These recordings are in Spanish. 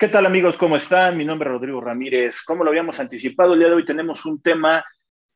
¿Qué tal amigos? ¿Cómo están? Mi nombre es Rodrigo Ramírez. Como lo habíamos anticipado, el día de hoy tenemos un tema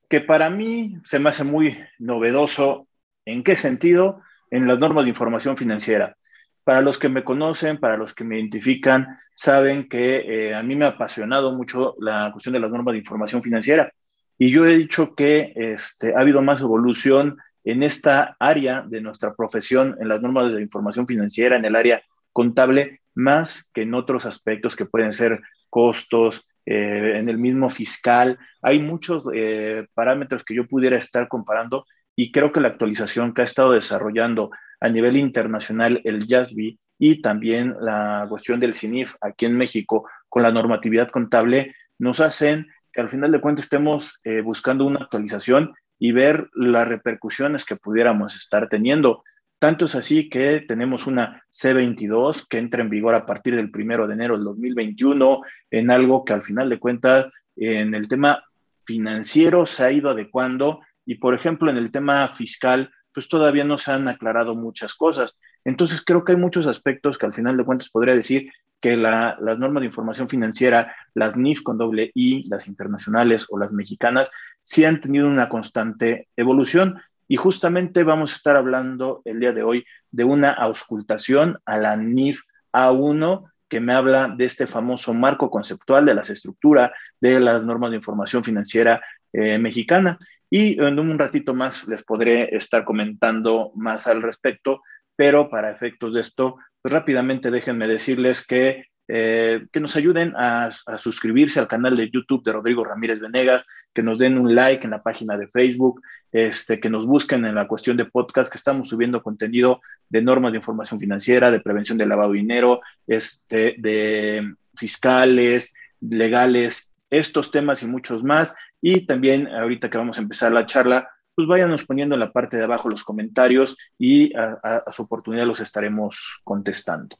que para mí se me hace muy novedoso. ¿En qué sentido? En las normas de información financiera. Para los que me conocen, para los que me identifican, saben que eh, a mí me ha apasionado mucho la cuestión de las normas de información financiera. Y yo he dicho que este, ha habido más evolución en esta área de nuestra profesión, en las normas de información financiera, en el área contable, más que en otros aspectos que pueden ser costos, eh, en el mismo fiscal. Hay muchos eh, parámetros que yo pudiera estar comparando y creo que la actualización que ha estado desarrollando a nivel internacional el JASB y también la cuestión del CINIF aquí en México con la normatividad contable nos hacen que al final de cuentas estemos eh, buscando una actualización y ver las repercusiones que pudiéramos estar teniendo. Tanto es así que tenemos una C22 que entra en vigor a partir del primero de enero del 2021 en algo que al final de cuentas en el tema financiero se ha ido adecuando y por ejemplo en el tema fiscal pues todavía no se han aclarado muchas cosas. Entonces creo que hay muchos aspectos que al final de cuentas podría decir que las normas de información financiera, las NIF con doble I, las internacionales o las mexicanas, sí han tenido una constante evolución y justamente vamos a estar hablando el día de hoy de una auscultación a la NIF A1 que me habla de este famoso marco conceptual de las estructuras de las normas de información financiera eh, mexicana. Y en un ratito más les podré estar comentando más al respecto, pero para efectos de esto, pues rápidamente déjenme decirles que eh, que nos ayuden a, suscribirse al canal de YouTube de Rodrigo Ramírez Venegas, que nos den un like en la página de Facebook, este, que nos busquen en la cuestión de podcast, que estamos subiendo contenido de normas de información financiera, de prevención de lavado de dinero, este, de fiscales, legales, estos temas y muchos más. Y también ahorita que vamos a empezar la charla, pues váyanos poniendo en la parte de abajo los comentarios y a su oportunidad los estaremos contestando.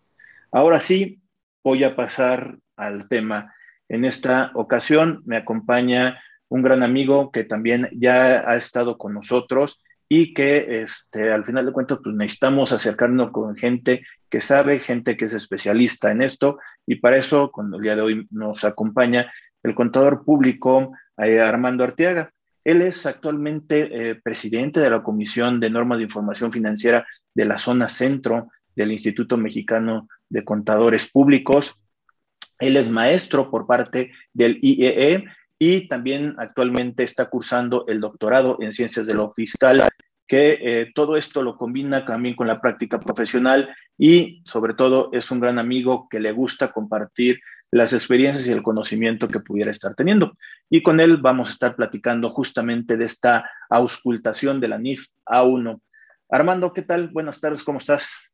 Ahora sí, voy a pasar al tema. En esta ocasión me acompaña un gran amigo que también ya ha estado con nosotros y que este, al final de cuentas pues necesitamos acercarnos con gente que sabe, gente que es especialista en esto y para eso con el día de hoy nos acompaña el contador público eh, Armando Arteaga. Él es actualmente eh, presidente de la Comisión de Normas de Información Financiera de la zona centro del Instituto Mexicano de Contadores Públicos. Él es maestro por parte del IEE e y también actualmente está cursando el doctorado en ciencias de lo fiscal, que eh, todo esto lo combina también con la práctica profesional y sobre todo es un gran amigo que le gusta compartir las experiencias y el conocimiento que pudiera estar teniendo. Y con él vamos a estar platicando justamente de esta auscultación de la NIF A1. Armando, ¿qué tal? Buenas tardes, ¿cómo estás?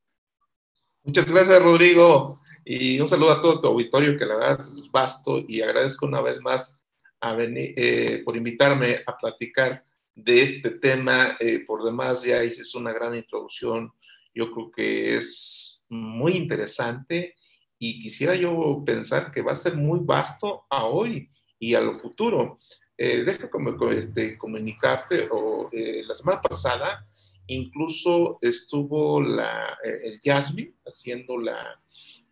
Muchas gracias, Rodrigo. Y un saludo a todo tu auditorio, que la verdad es vasto, y agradezco una vez más a venir, eh, por invitarme a platicar de este tema. Eh, por demás, ya hiciste una gran introducción. Yo creo que es muy interesante y quisiera yo pensar que va a ser muy vasto a hoy y a lo futuro. Eh, déjame este, comunicarte, o, la semana pasada Incluso estuvo eh, el Yasmi haciendo la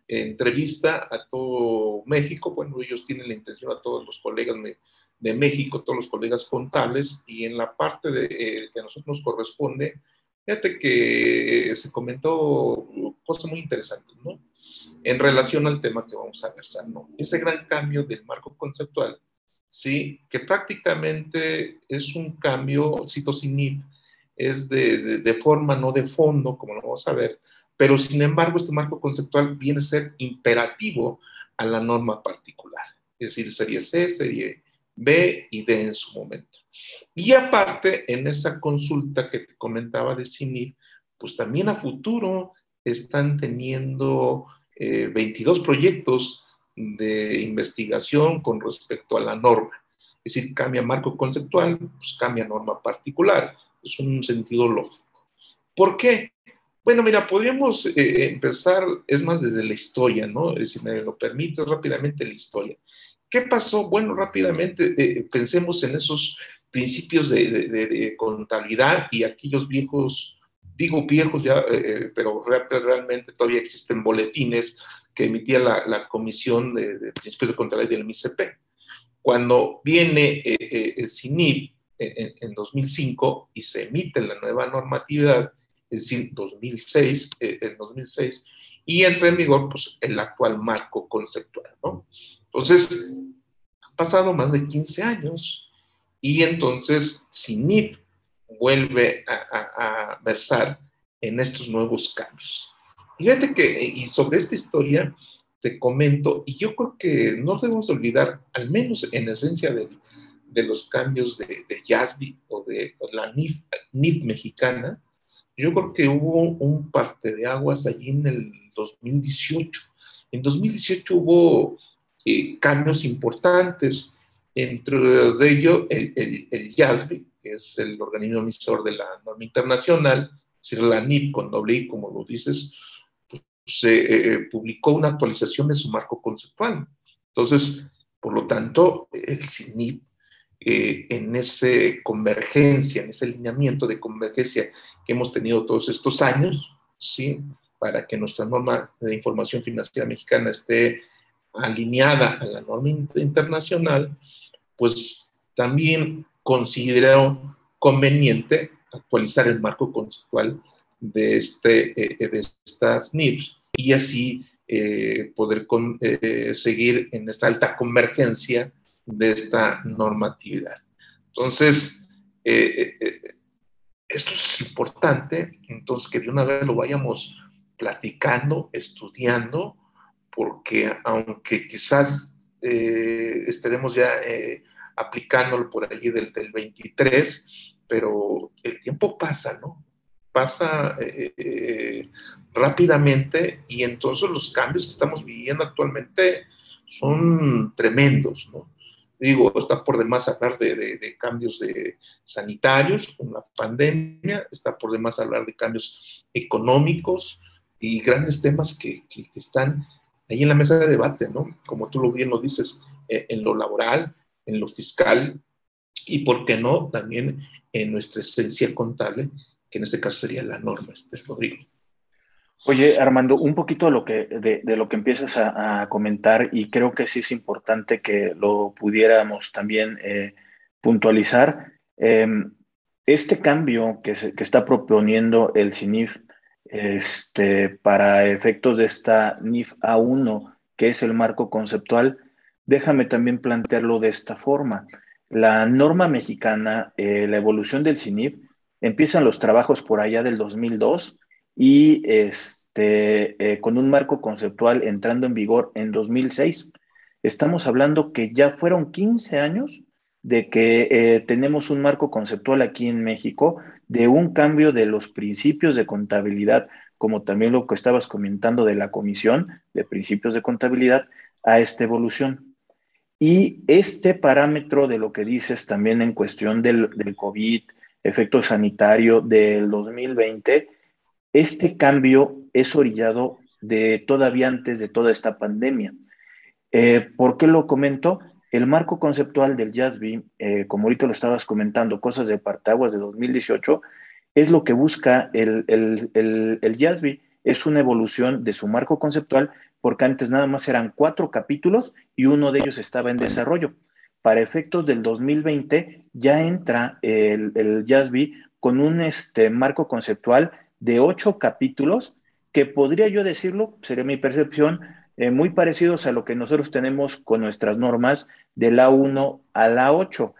entrevista a todo México. Bueno, ellos tienen la intención a todos los colegas de, México, todos los colegas contables, y en la parte de, eh, que a nosotros nos corresponde, fíjate que se comentó cosas muy interesantes, ¿no? En relación al tema que vamos a versar, ¿no? Ese gran cambio del marco conceptual, ¿sí? Que prácticamente es un cambio, cito es de, de, forma, no de fondo, como lo vamos a ver, pero sin embargo este marco conceptual viene a ser imperativo a la norma particular, es decir, serie C, serie B y D en su momento. Y aparte, en esa consulta que te comentaba de CINIF, pues también a futuro están teniendo 22 eh, proyectos de investigación con respecto a la norma. Es decir, cambia marco conceptual, pues cambia norma particular es un sentido lógico. ¿Por qué? Bueno, mira, podríamos eh, empezar, es más, desde la historia, ¿no? Si me lo permites, rápidamente la historia. ¿Qué pasó? Bueno, rápidamente eh, pensemos en esos principios de, contabilidad y aquellos viejos, digo viejos ya, eh, pero realmente todavía existen boletines que emitía la, Comisión de, Principios de Contabilidad del MICP. Cuando viene eh, el CINIP en, en, 2005 y se emite la nueva normatividad, es decir, 2006, en 2006, y entra en vigor pues, el actual marco conceptual. ¿no? Entonces, han pasado más de 15 años y entonces CINIP vuelve a, versar en estos nuevos cambios. Fíjate que, y sobre esta historia te comento, y yo creo que no debemos olvidar, al menos en esencia de, de los cambios de, de o de la NIF, mexicana, yo creo que hubo un parte de aguas allí en el 2018. En 2018 hubo eh, cambios importantes, entre de ellos el, el, el que es el organismo emisor de la norma internacional, es decir, la NIP con doble I, como lo dices, pues, eh, eh, publicó una actualización de su marco conceptual. Entonces, por lo tanto, el CINIP eh, en esa convergencia, en ese alineamiento de convergencia que hemos tenido todos estos años, ¿sí? para que nuestra norma de información financiera mexicana esté alineada a la norma internacional, pues también considero conveniente actualizar el marco conceptual de, este, eh, de estas NIPS y así eh, poder seguir en esta alta convergencia de esta normatividad. Entonces, eh, eh, eh, esto es importante, entonces que de una vez lo vayamos platicando, estudiando, porque aunque quizás estaremos ya aplicándolo por allí del, del, 23, pero el tiempo pasa, ¿no? Pasa rápidamente y entonces los cambios que estamos viviendo actualmente son tremendos, ¿no? Digo, está por demás hablar de, cambios de sanitarios con la pandemia, está por demás hablar de cambios económicos y grandes temas que, están ahí en la mesa de debate, ¿no? Como tú lo bien lo dices, eh, en lo laboral, en lo fiscal y, ¿por qué no?, también en nuestra esencia contable, que en este caso sería la norma, este Rodrigo. Oye, Armando, un poquito de lo que, de, lo que empiezas a, comentar y creo que sí es importante que lo pudiéramos también eh, puntualizar. Em, este cambio que, se, que, está proponiendo el CINIF este, para efectos de esta NIF A1, que es el marco conceptual, déjame también plantearlo de esta forma. La norma mexicana, eh, la evolución del CINIF, empiezan los trabajos por allá del 2002 y este, eh, con un marco conceptual entrando en vigor en 2006. Estamos hablando que ya fueron 15 años de que eh, tenemos un marco conceptual aquí en México de un cambio de los principios de contabilidad, como también lo que estabas comentando de la Comisión de Principios de Contabilidad, a esta evolución. Y este parámetro de lo que dices también en cuestión del, del COVID, efecto sanitario del 2020, este cambio es orillado de todavía antes de toda esta pandemia. Eh, ¿Por qué lo comento? El marco conceptual del JASB, eh, como ahorita lo estabas comentando, cosas de Partaguas de 2018, es lo que busca el, el, el, es una evolución de su marco conceptual, porque antes nada más eran cuatro capítulos y uno de ellos estaba en desarrollo. Para efectos del 2020 ya entra el, el con un este, marco conceptual de ocho capítulos que podría yo decirlo, sería mi percepción, eh, muy parecidos a lo que nosotros tenemos con nuestras normas de la 1 a la 8.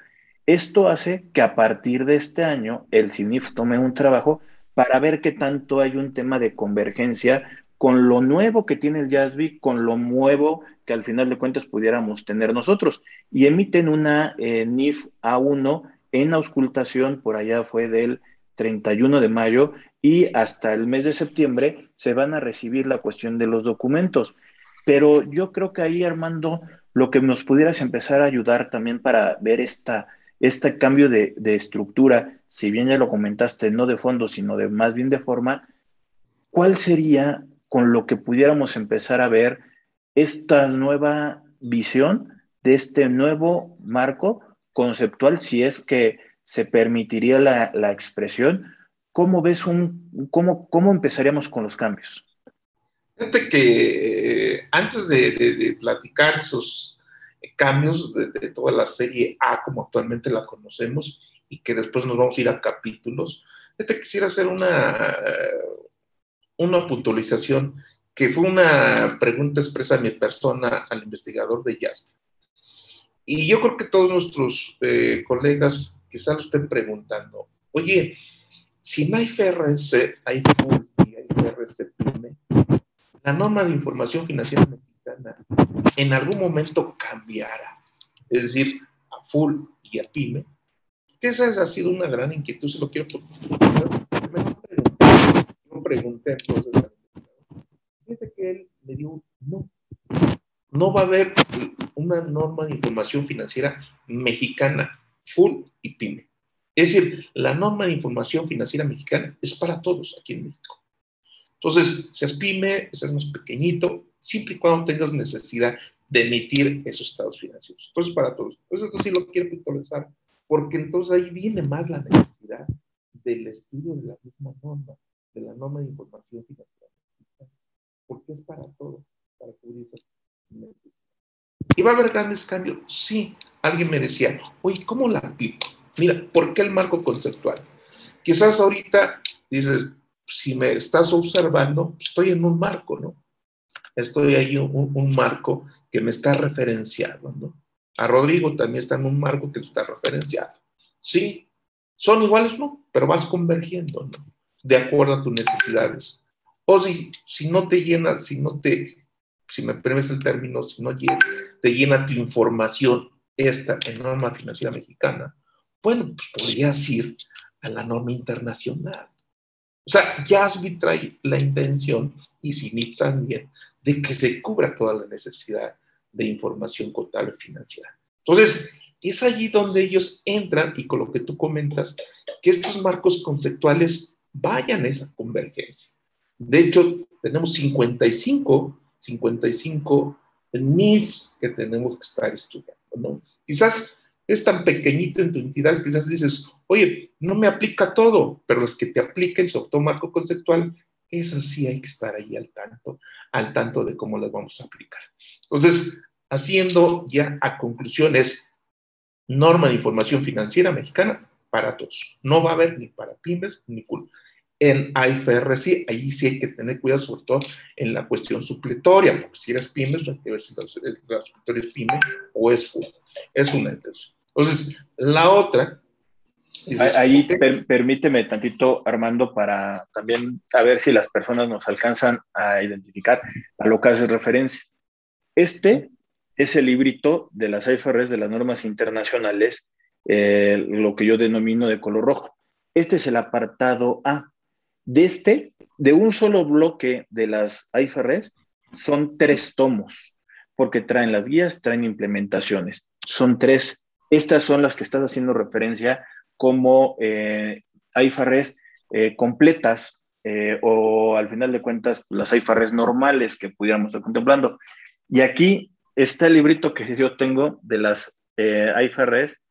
Esto hace que a partir de este año el CINIF tome un trabajo para ver qué tanto hay un tema de convergencia con lo nuevo que tiene el JASB, con lo nuevo que al final de cuentas pudiéramos tener nosotros. Y emiten una eh, NIF A1 en auscultación, por allá fue del 31 de mayo, y hasta el mes de septiembre se van a recibir la cuestión de los documentos. Pero yo creo que ahí, Armando, lo que nos pudieras empezar a ayudar también para ver esta, este cambio de, estructura, si bien ya lo comentaste, no de fondo, sino de más bien de forma, ¿cuál sería con lo que pudiéramos empezar a ver esta nueva visión de este nuevo marco conceptual, si es que se permitiría la, la expresión, ¿cómo ves un, cómo, cómo empezaríamos con los cambios? Fíjate que eh, antes de, platicar esos cambios de, toda la serie A como actualmente la conocemos y que después nos vamos a ir a capítulos, fíjate quisiera hacer una, una puntualización que fue una pregunta expresa a mi persona al investigador de Jasper. Y yo creo que todos nuestros eh, colegas quizás lo estén preguntando, oye, si no hay FRS, hay full y hay FRS PYME, la norma de información financiera mexicana en algún momento cambiara. Es decir, a full y a PYME, que esa ha sido una gran inquietud, se lo quiero preguntar. Yo pregunté entonces Fíjate que él me dio no. No va a haber una norma de información financiera mexicana, full pyme. Es decir, la norma de información financiera mexicana es para todos aquí en México. Entonces, seas pyme, seas más pequeñito, siempre y cuando tengas necesidad de emitir esos estados financieros. Entonces, para todos. Entonces, esto sí lo quiero puntualizar, porque entonces ahí viene más la necesidad del estudio de la misma norma, de la norma de información financiera porque es para todos, para cubrir esas necesidades. ¿Y va a haber grandes cambios? Sí. Alguien me decía, oye, ¿cómo la aplico? Mira, ¿por qué el marco conceptual? Quizás ahorita dices, si me estás observando, estoy en un marco, ¿no? Estoy ahí un, un marco que me está referenciando, ¿no? A Rodrigo también está en un marco que está referenciado. Sí, son iguales, ¿no? Pero vas convergiendo, ¿no? De acuerdo a tus necesidades. O si, si no te llena, si no te si me permites el término, si no te llena tu información esta en norma financiera mexicana, bueno, pues podrías ir a la norma internacional. O sea, JASBI trae la intención, y CINIP también, de que se cubra toda la necesidad de información contable financiera. Entonces, es allí donde ellos entran y con lo que tú comentas, que estos marcos conceptuales vayan a esa convergencia. De hecho, tenemos 55 55 NIFs que tenemos que estar estudiando, ¿no? Quizás es tan pequeñito en tu entidad, quizás dices, oye, no me aplica todo, pero los que te apliquen su marco conceptual, eso sí hay que estar ahí al tanto, al tanto de cómo las vamos a aplicar. Entonces, haciendo ya a conclusiones, norma de información financiera mexicana para todos. No va a haber ni para pymes ni culpa en sí, ahí sí hay que tener cuidado, sobre todo en la cuestión supletoria, porque si eres pyme, hay que ver si la, supletoria es pyme o es full. Es una entonces. Entonces, la otra. ahí permíteme tantito, Armando, para también saber si las personas nos alcanzan a identificar a lo que hace referencia. Este es el librito de las IFRS de las normas internacionales, eh, lo que yo denomino de color rojo. Este es el apartado A de este, de un solo bloque de las IFRS, son tres tomos, porque traen las guías, traen implementaciones. Son tres. Estas son las que estás haciendo referencia como eh, IFRS eh, completas eh, o al final de cuentas las IFRS normales que pudiéramos estar contemplando. Y aquí está el librito que yo tengo de las IFRS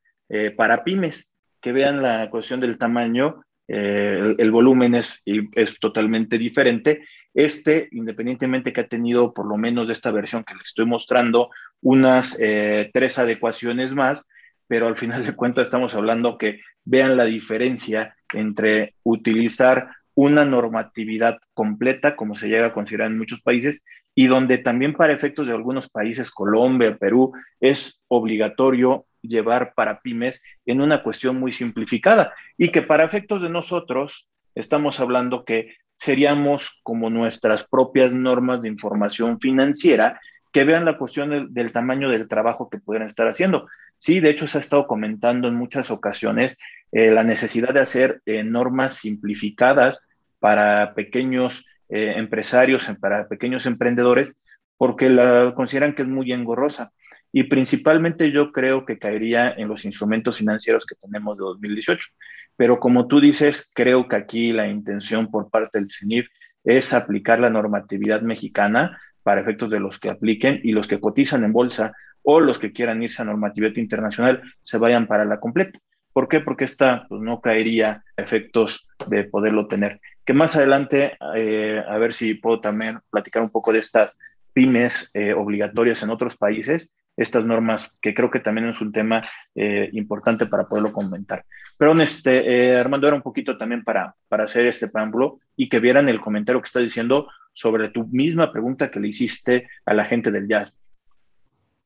para pymes, que vean la cuestión del tamaño eh, el, volumen es, es totalmente diferente. Este, independientemente que ha tenido, por lo menos de esta versión que les estoy mostrando, unas eh, tres adecuaciones más, pero al final de cuentas estamos hablando que vean la diferencia entre utilizar una normatividad completa, como se llega a considerar en muchos países, y donde también para efectos de algunos países, Colombia, Perú, es obligatorio llevar para pymes en una cuestión muy simplificada y que para efectos de nosotros estamos hablando que seríamos como nuestras propias normas de información financiera que vean la cuestión del, tamaño del trabajo que pudieran estar haciendo. Sí, de hecho se ha estado comentando en muchas ocasiones eh, la necesidad de hacer eh, normas simplificadas para pequeños eh, empresarios, para pequeños emprendedores, porque la consideran que es muy engorrosa. Y principalmente yo creo que caería en los instrumentos financieros que tenemos de 2018. Pero como tú dices, creo que aquí la intención por parte del CENIF es aplicar la normatividad mexicana para efectos de los que apliquen y los que cotizan en bolsa o los que quieran irse a normatividad internacional se vayan para la completa. ¿Por qué? Porque esta pues, no caería efectos de poderlo tener. Que más adelante, eh, a ver si puedo también platicar un poco de estas pymes eh, obligatorias en otros países, estas normas, que creo que también es un tema eh, importante para poderlo comentar. Pero este, Armando, era un poquito también para, para hacer este preámbulo y que vieran el comentario que está diciendo sobre tu misma pregunta que le hiciste a la gente del jazz.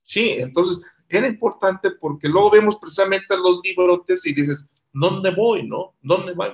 Sí, entonces era importante porque luego vemos precisamente los librotes y dices, ¿dónde voy, no? ¿Dónde voy?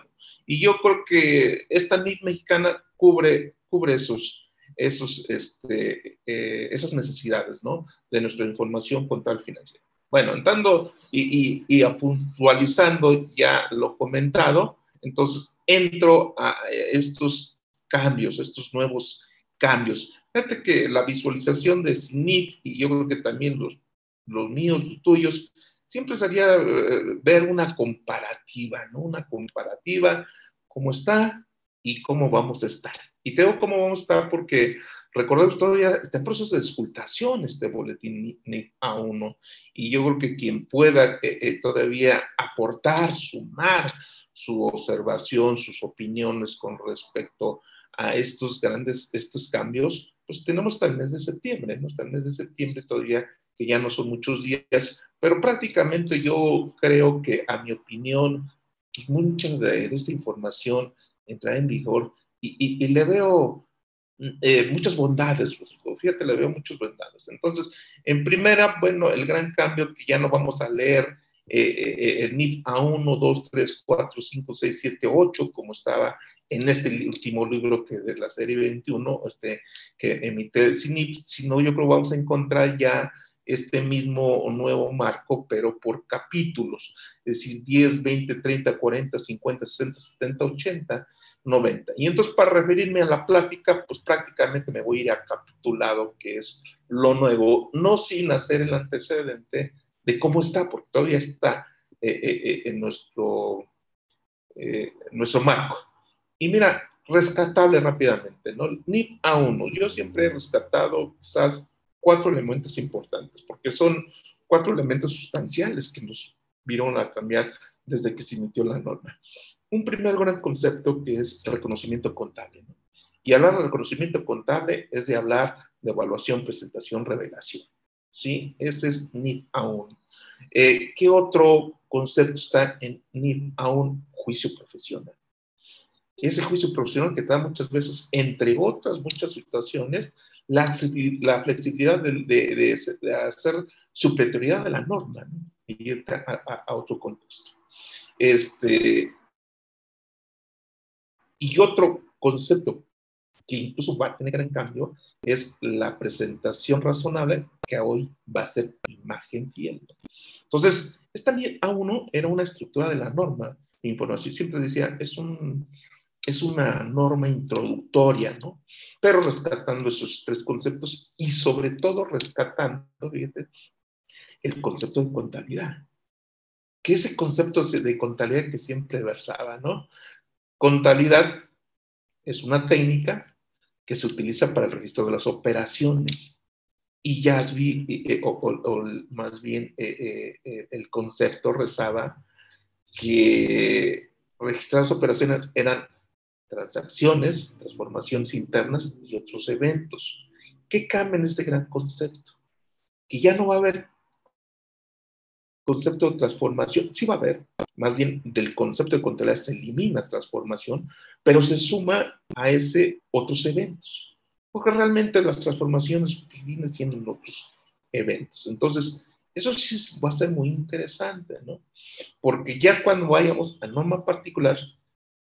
Y yo creo que esta NIF mexicana cubre, cubre esos, esos, este, eh, esas necesidades, ¿no? De nuestra información contable financiera. Bueno, entrando y, y, y puntualizando ya lo comentado, entonces entro a estos cambios, estos nuevos cambios. Fíjate que la visualización de SNIP, y yo creo que también los, los míos, los tuyos, siempre sería eh, ver una comparativa, ¿no? Una comparativa, cómo está y cómo vamos a estar. Y tengo cómo vamos a estar porque recordemos todavía está en proceso de escultación este boletín NIP A1 y yo creo que quien pueda eh, eh, todavía aportar, sumar su observación, sus opiniones con respecto a estos grandes, estos cambios, pues tenemos hasta el mes de septiembre, ¿no? Hasta el mes de septiembre todavía, que ya no son muchos días, pero prácticamente yo creo que, a mi opinión, mucha de, esta información entrará en vigor y, y, le veo eh, muchas bondades, fíjate, le veo muchas bondades. Entonces, en primera, bueno, el gran cambio que ya no vamos a leer eh, eh, el NIF A1, 2, 3, 4, 5, 6, 7, 8, como estaba en este último libro que de la serie 21, este, que emite el CINIF, sino yo creo que vamos a encontrar ya este mismo nuevo marco, pero por capítulos, es decir, 10, 20, 30, 40, 50, 60, 70, 80, 90. Y entonces para referirme a la plática, pues prácticamente me voy a ir a capitulado, que es lo nuevo, no sin hacer el antecedente de cómo está, porque todavía está eh, eh, eh, en nuestro, nuestro marco. Y mira, rescatable rápidamente, ¿no? NIP A1, yo siempre he rescatado quizás cuatro elementos importantes, porque son cuatro elementos sustanciales que nos vieron a cambiar desde que se emitió la norma. Un primer gran concepto que es reconocimiento contable. ¿no? Y hablar de reconocimiento contable es de hablar de evaluación, presentación, revelación. ¿Sí? Ese es NIF aún. Eh, ¿Qué otro concepto está en NIF aún? Juicio profesional. Ese juicio profesional que da muchas veces, entre otras muchas situaciones, la, la flexibilidad de, de, hacer superior de la norma ¿no? y ir a, a, otro contexto. Este, y otro concepto que incluso va a tener gran cambio, es la presentación razonable, que hoy va a ser imagen fiel. Entonces, esta A1 era una estructura de la norma información. Siempre decía, es, un, es una norma introductoria, ¿no? Pero rescatando esos tres conceptos y sobre todo rescatando, fíjate, el concepto de contabilidad. Que ese concepto de contabilidad que siempre versaba, ¿no? Contabilidad es una técnica que se utiliza para el registro de las operaciones. Y ya eh, o, más bien eh, eh, el concepto rezaba que registrar las operaciones eran transacciones, transformaciones internas y otros eventos. ¿Qué cambia en este gran concepto? Que ya no va a haber concepto de transformación, sí va a haber, más bien del concepto de contabilidad se elimina transformación, pero se suma a ese otros eventos, porque realmente las transformaciones vienen siendo otros eventos. Entonces, eso sí va a ser muy interesante, ¿no? Porque ya cuando vayamos a norma particular,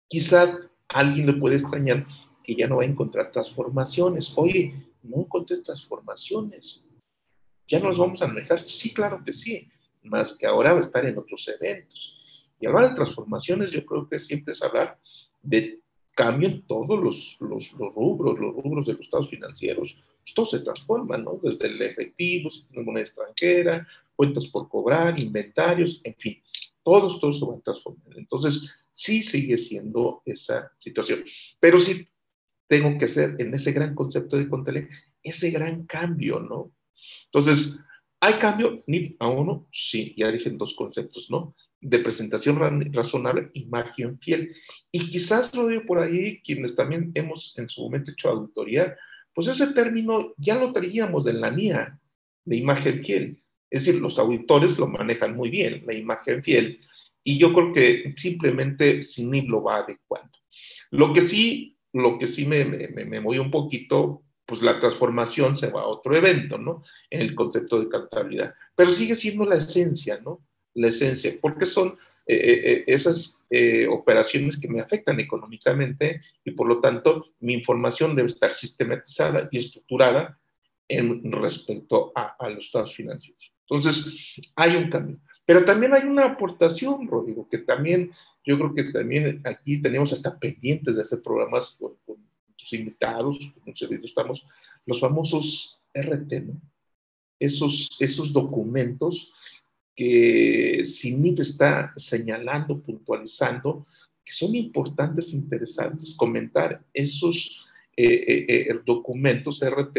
quizá alguien le puede extrañar que ya no va a encontrar transformaciones. Oye, no encontré transformaciones. ¿Ya nos vamos a manejar? Sí, claro que sí más que ahora va a estar en otros eventos. Y hablar de transformaciones, yo creo que siempre es hablar de cambio en todos los, los, rubros, los rubros de los estados financieros. Pues todo se transforma, ¿no? Desde el efectivo, si tenemos moneda extranjera, cuentas por cobrar, inventarios, en fin, todos, todos se van a transformar. Entonces, sí sigue siendo esa situación. Pero sí tengo que hacer en ese gran concepto de contabilidad, ese gran cambio, ¿no? Entonces, ¿Hay cambio? ¿NIP a uno? Sí, ya dije dos conceptos, ¿no? de presentación razonable imagen fiel. Y quizás, Rodrigo, por ahí, quienes también hemos en su momento hecho auditoría, pues ese término ya lo traíamos de la NIA, de imagen fiel. Es decir, los auditores lo manejan muy bien, la imagen fiel, y yo creo que simplemente CINIP lo va adecuando. Lo que sí, lo que sí me, me, me, voy un poquito, pues la transformación se va a otro evento, ¿no? En el concepto de contabilidad. Pero sigue siendo la esencia, ¿no? La esencia, porque son eh, eh, eh, esas operaciones que me afectan económicamente y por lo tanto mi información debe estar sistematizada y estructurada en respecto a, a los estados financieros. Entonces, hay un cambio. Pero también hay una aportación, Rodrigo, que también yo creo que también aquí tenemos hasta pendientes de hacer programas con, tus invitados, con estamos, los famosos RT, ¿no? Esos, esos documentos que CINIF está señalando, puntualizando, que son importantes, interesantes, comentar esos eh, eh, eh documentos RT,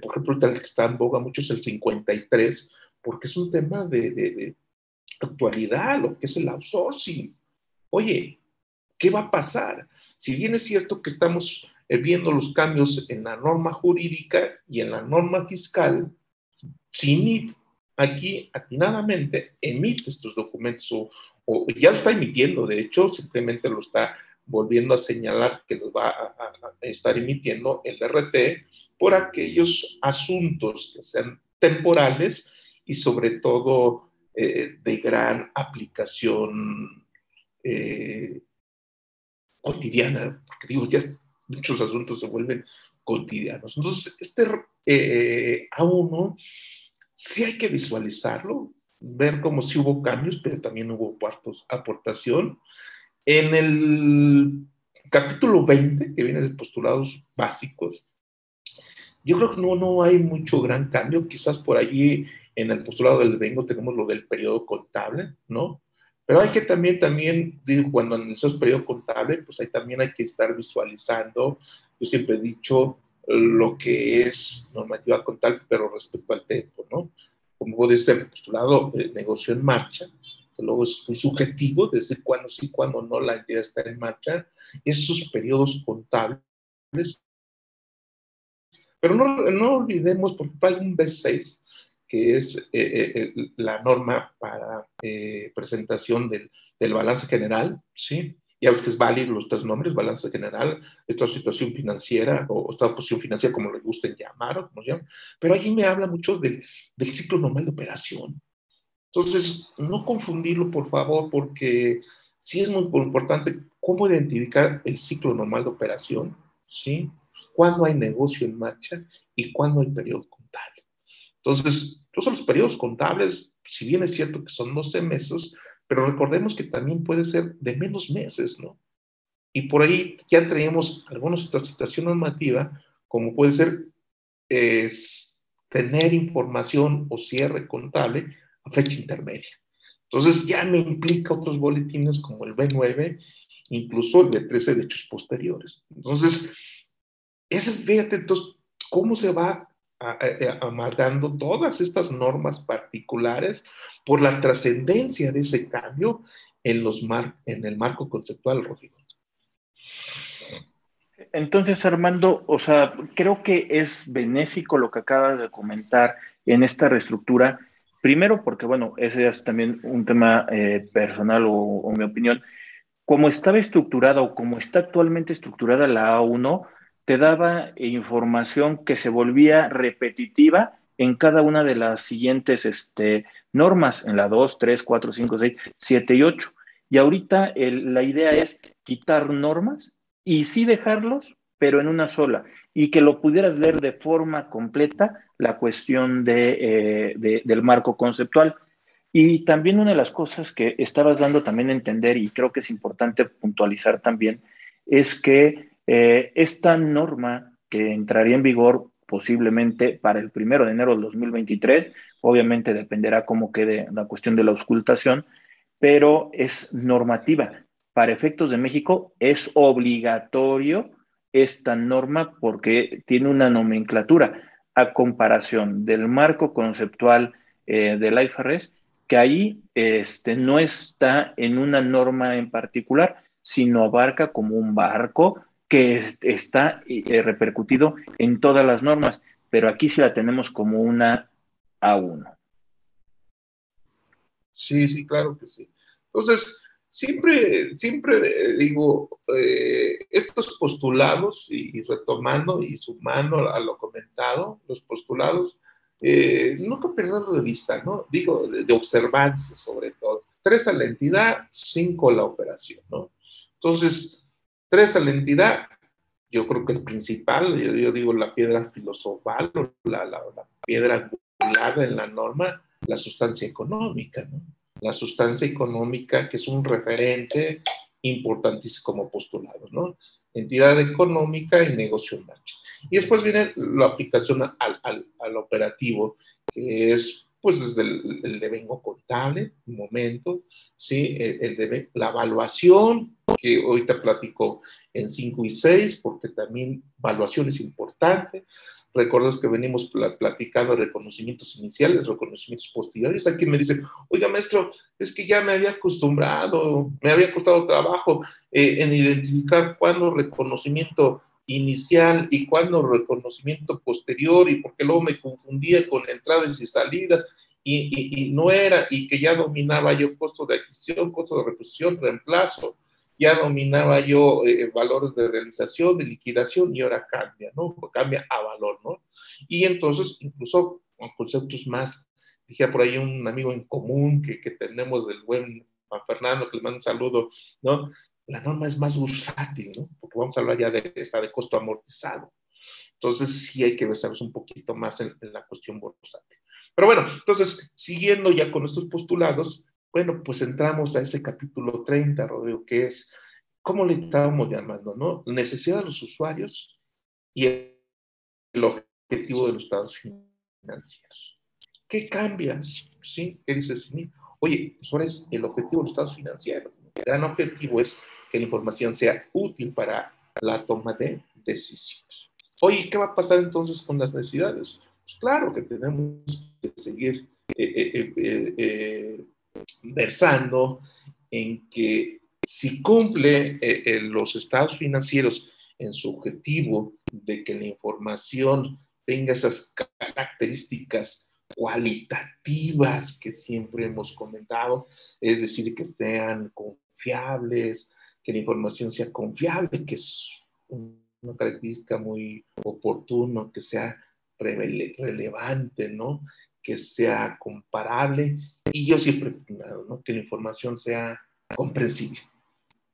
por ejemplo, el que está en boga mucho es el 53, porque es un tema de actualidad, lo que es el outsourcing. Oye, ¿qué va a pasar? Si bien es cierto que estamos eh, viendo los cambios en la norma jurídica y en la norma fiscal, CINIF aquí atinadamente emite estos documentos o, ya lo está emitiendo, de hecho, simplemente lo está volviendo a señalar que lo va a, a estar emitiendo el RT por aquellos asuntos que sean temporales y sobre todo eh, de gran aplicación eh, cotidiana, porque digo, ya muchos asuntos se vuelven cotidianos. Entonces, este eh, A1 sí hay que visualizarlo, ver cómo sí hubo cambios, pero también hubo cuartos, aportación. En el capítulo 20, que viene de postulados básicos, yo creo que no, no hay mucho gran cambio, quizás por allí en el postulado del vengo tenemos lo del periodo contable, ¿no? Pero hay que también, también, digo, cuando analizamos periodo contable, pues ahí también hay que estar visualizando, yo siempre he dicho lo que es normativa contable, pero respecto al tiempo, ¿no? Como puede ser postulado de negocio en marcha, que luego es muy subjetivo, desde cuándo sí, cuándo no la entidad está en marcha, esos periodos contables. Pero no, no olvidemos, porque hay un B6 que es eh, eh, la norma para eh, presentación del, del, balance general, ¿sí? Ya ves que es válido los tres nombres, balance general, esta situación financiera o esta posición financiera, como le gusten llamar, o llaman. Pero allí me habla mucho del, del ciclo normal de operación. Entonces, no confundirlo, por favor, porque sí es muy importante cómo identificar el ciclo normal de operación, ¿sí? Cuándo hay negocio en marcha y cuándo hay periodo entonces, los periodos contables, si bien es cierto que son 12 meses, pero recordemos que también puede ser de menos meses, ¿no? Y por ahí ya traemos alguna otra situación normativa, como puede ser es, tener información o cierre contable a fecha intermedia. Entonces ya me implica otros boletines como el B9, incluso el de 13 de hechos posteriores. Entonces, es, fíjate, entonces, cómo se va amargando todas estas normas particulares por la trascendencia de ese cambio en, los mar, en el marco conceptual, Rodrigo. Entonces, Armando, o sea, creo que es benéfico lo que acabas de comentar en esta reestructura. Primero, porque, bueno, ese es también un tema eh, personal o, o, mi opinión. Como estaba estructurada o como está actualmente estructurada la A1, te daba información que se volvía repetitiva en cada una de las siguientes este, normas, en la 2, 3, 4, 5, 6, 7 y 8. Y ahorita la idea es quitar normas y sí dejarlos, pero en una sola, y que lo pudieras leer de forma completa la cuestión eh, de, del marco conceptual. Y también una de las cosas que estabas dando también a entender, y creo que es importante puntualizar también, es que eh, esta norma que entraría en vigor posiblemente para el primero de enero del 2023, obviamente dependerá cómo quede la cuestión de la auscultación, pero es normativa. Para efectos de México es obligatorio esta norma porque tiene una nomenclatura a comparación del marco conceptual eh, del IFRS que ahí este, no está en una norma en particular, sino abarca como un barco que está eh, repercutido en todas las normas, pero aquí sí la tenemos como una A1. Sí, sí, claro que sí. Entonces, siempre, siempre eh, digo, eh, estos postulados, y, retomando y sumando a lo comentado, los postulados, eh, nunca perderlo de vista, ¿no? Digo, de, observancia sobre todo. Tres a la entidad, cinco a la operación, ¿no? Entonces, tres a la entidad, yo creo que el principal, yo, digo la piedra filosofal, la, piedra angulada en la norma, la sustancia económica, ¿no? La sustancia económica, que es un referente importantísimo como postulado, ¿no? Entidad económica y negocio en marcha. Y después viene la aplicación al operativo, que es pues desde el, el devengo contable, momento, ¿sí? El, el la evaluación, que ahorita platico en 5 y 6, porque también evaluación es importante, Recuerdos que venimos platicando reconocimientos iniciales, reconocimientos posteriores. Aquí me dicen, oiga, maestro, es que ya me había acostumbrado, me había costado trabajo eh, en identificar cuándo reconocimiento inicial y cuándo reconocimiento posterior, y porque luego me confundía con entradas y salidas, y, y no era, y que ya dominaba yo costo de adquisición, costo de reposición, reemplazo, ya dominaba yo eh, valores de realización, de liquidación y ahora cambia, ¿no? Cambia a valor, ¿no? Y entonces, incluso con conceptos más, dije por ahí un amigo en común que, que tenemos del buen Juan Fernando, que le mando un saludo, ¿no? La norma es más bursátil, ¿no? Porque vamos a hablar ya de, esta de costo amortizado. Entonces, sí hay que besarnos un poquito más en, en la cuestión bursátil. Pero bueno, entonces, siguiendo ya con estos postulados, bueno, pues entramos a ese capítulo 30, Rodrigo, que es, ¿cómo le estábamos llamando? ¿no? Necesidad de los usuarios y el objetivo de los estados financieros. ¿Qué cambia? ¿Sí? ¿Qué dice Sini? Oye, pues ahora es el objetivo de los estados financieros. El gran objetivo es que la información sea útil para la toma de decisiones. Oye, ¿qué va a pasar entonces con las necesidades? Pues claro que tenemos que seguir eh, eh, eh, versando en que si cumple eh, eh, los estados financieros en su objetivo de que la información tenga esas características cualitativas que siempre hemos comentado, es decir, que sean confiables, que la información sea confiable, que es una característica muy oportuna, que sea relevante, ¿no? que sea comparable y yo siempre he ¿no? que la información sea comprensible,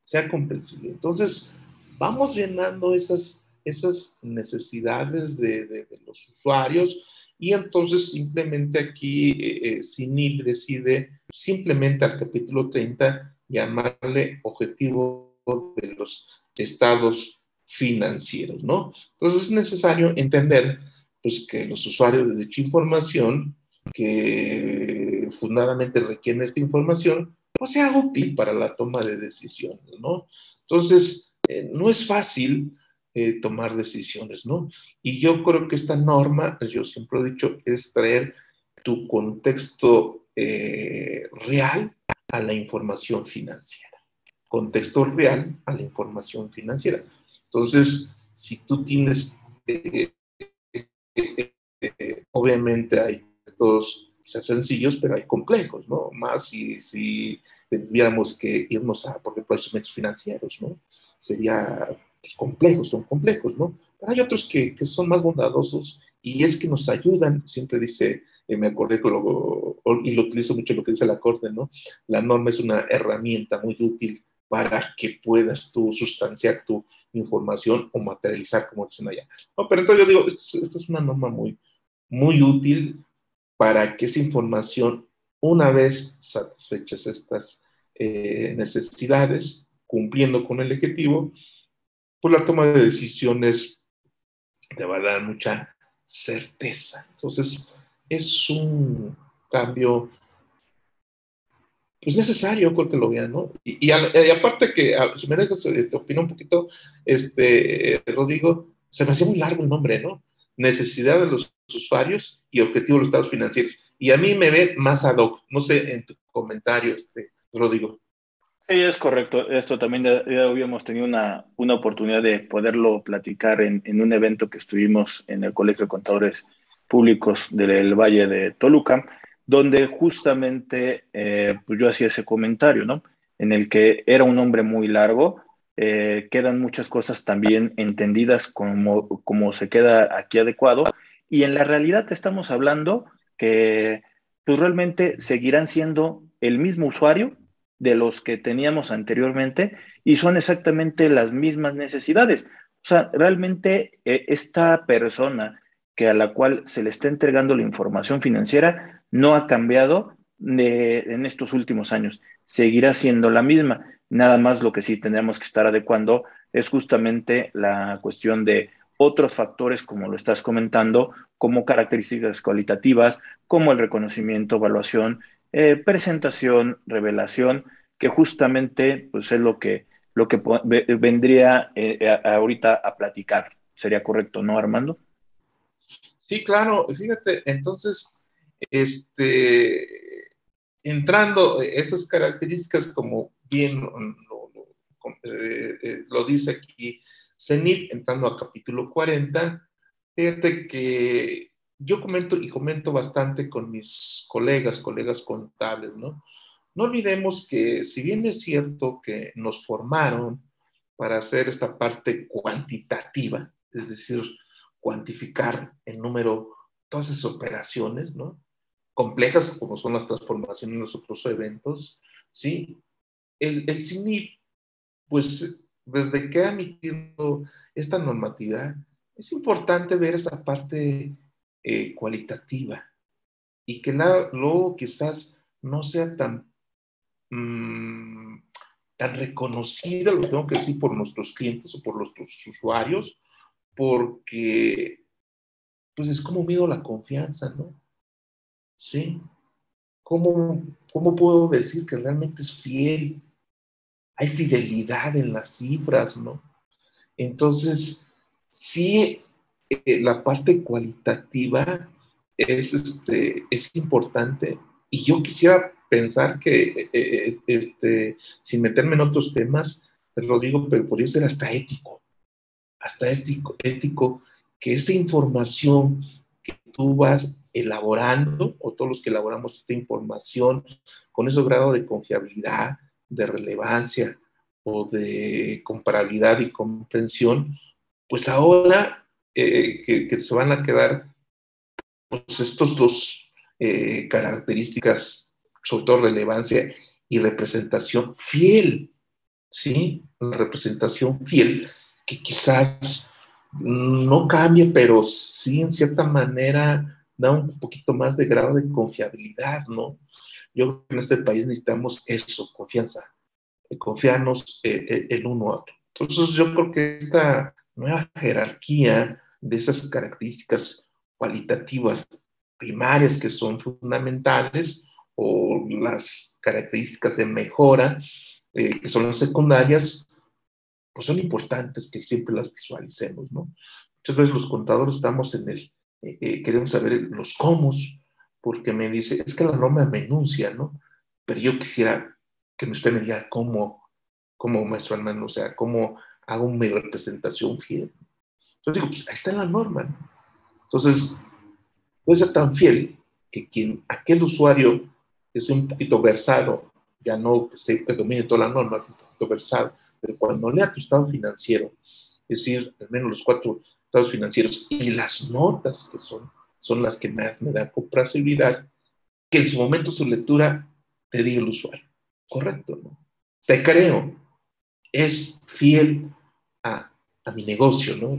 sea comprensible. Entonces, vamos llenando esas, esas necesidades de, los usuarios y entonces simplemente aquí eh, eh decide simplemente al capítulo 30 llamarle objetivo de los estados financieros, ¿no? Entonces es necesario entender pues que los usuarios de dicha información que fundadamente requieren esta información, pues sea útil para la toma de decisiones, ¿no? Entonces, eh, no es fácil eh, tomar decisiones, ¿no? Y yo creo que esta norma, pues yo siempre he dicho, es traer tu contexto eh, real a la información financiera. Contexto real a la información financiera. Entonces, si tú tienes, obviamente hay quizás sencillos, pero hay complejos, ¿no? Más si, si tendríamos que irnos a, por ejemplo, a instrumentos financieros, ¿no? Sería pues, complejos, son complejos, ¿no? Pero hay otros que, que, son más bondadosos y es que nos ayudan, siempre dice, eh, me acordé y lo utilizo mucho lo que dice la Corte, ¿no? La norma es una herramienta muy útil para que puedas tú sustanciar tu información o materializar, como dicen allá. No, pero entonces yo digo, esta es, es una norma muy, muy útil para que esa información, una vez satisfechas estas eh, necesidades, cumpliendo con el objetivo, pues la toma de decisiones te va a dar mucha certeza. Entonces, es un cambio pues necesario, creo que lo vean, ¿no? Y, aparte que, si me dejas, eh, te opino un poquito, este, Rodrigo, se me hacía muy largo el nombre, ¿no? Necesidad de los usuarios y objetivo de los estados financieros. y a mí me ve más ad hoc. No sé, en tu comentario, este, Rodrigo. Sí, es correcto. Esto también ya, habíamos tenido una, una, oportunidad de poderlo platicar en, en, un evento que estuvimos en el Colegio de Contadores Públicos del Valle de Toluca, donde justamente eh, pues yo hacía ese comentario, ¿no? En el que era un hombre muy largo, eh, quedan muchas cosas también entendidas como, como se queda aquí adecuado, y en la realidad estamos hablando que pues realmente seguirán siendo el mismo usuario de los que teníamos anteriormente y son exactamente las mismas necesidades. O sea, realmente eh, esta persona que a la cual se le está entregando la información financiera no ha cambiado en estos últimos años. Seguirá siendo la misma. Nada más lo que sí tendríamos que estar adecuando es justamente la cuestión de otros factores, como lo estás comentando, como características cualitativas, como el reconocimiento, evaluación eh, presentación, revelación, que justamente pues, es lo que, lo que vendría eh, ahorita a platicar. ¿Sería correcto, no, Armando? Sí, claro. Fíjate, entonces, este, entrando estas características, como bien lo, eh, dice aquí CENIP, entrando a capítulo 40, fíjate que yo comento y comento bastante con mis colegas, colegas contables, ¿no? No olvidemos que si bien es cierto que nos formaron para hacer esta parte cuantitativa, es decir, cuantificar en número todas esas operaciones, ¿no? Complejas como son las transformaciones los otros eventos, ¿sí? El, el CINIP, pues desde que ha emitido esta normatividad, es importante ver esa parte eh, cualitativa y que luego quizás no sea tan, mm, tan reconocida, lo tengo que decir, por nuestros clientes o por nuestros usuarios, porque pues es como miedo la confianza, ¿no? ¿Sí? ¿Cómo, ¿Cómo puedo decir que realmente es fiel? Hay fidelidad en las cifras, ¿no? Entonces, sí eh, la parte cualitativa es, este, es importante y yo quisiera pensar que, eh, eh, este, sin meterme en otros temas, lo digo, pero podría ser hasta ético, hasta ético, que esa información que tú vas elaborando, o todos los que elaboramos esta información, con ese grado de confiabilidad, de relevancia o de comparabilidad y comprensión, pues ahora eh, que, se van a quedar pues, estos dos eh, características, sobre todo relevancia y representación fiel, ¿sí? Una representación fiel que quizás no cambie, pero sí en cierta manera da un poquito más de grado de confiabilidad, ¿no? Yo creo que en este país necesitamos eso, confianza, confiarnos eh, el uno a otro. Entonces yo creo que esta nueva jerarquía de esas características cualitativas primarias que son fundamentales o las características de mejora eh, que son las secundarias, pues son importantes que siempre las visualicemos, ¿no? Muchas veces los contadores estamos en el, eh, eh, queremos saber los cómo, porque me dice, es que la norma me enuncia, ¿no? Pero yo quisiera que usted me diga cómo, cómo maestro hermano, o sea, cómo hago mi representación fiel. Entonces digo, pues ahí está la norma. Entonces, puede ser tan fiel que quien, aquel usuario que es un poquito versado, ya no que, se, que domine toda la norma, un poquito versado, pero cuando lea tu estado financiero, es decir, al menos los cuatro estados financieros y las notas que son, son las que más me dan comprensibilidad, que en su momento su lectura te diga el usuario. Correcto, ¿no? Te creo. Es fiel a a mi negocio, ¿no?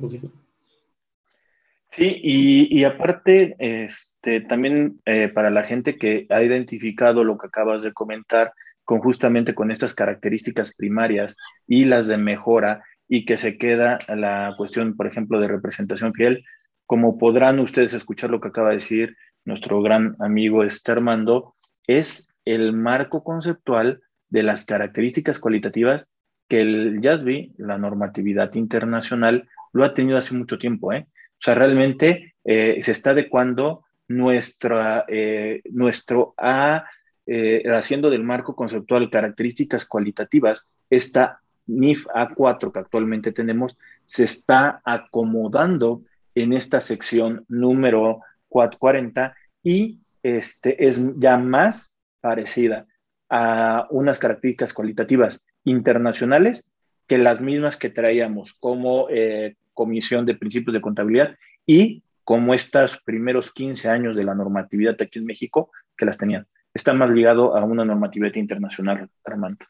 Sí, y, aparte, este, también eh, para la gente que ha identificado lo que acabas de comentar, con justamente con estas características primarias y las de mejora, y que se queda la cuestión, por ejemplo, de representación fiel, como podrán ustedes escuchar lo que acaba de decir nuestro gran amigo Esther Armando, es el marco conceptual de las características cualitativas que el JASB, la normatividad internacional, lo ha tenido hace mucho tiempo. ¿eh? O sea, realmente eh, se está adecuando nuestra, eh, nuestro A, eh, haciendo del marco conceptual características cualitativas, esta NIF A4 que actualmente tenemos se está acomodando en esta sección número 440 y este, es ya más parecida a unas características cualitativas internacionales que las mismas que traíamos como eh, Comisión de Principios de Contabilidad y como estos primeros 15 años de la normatividad aquí en México que las tenían. Está más ligado a una normatividad internacional, Armando.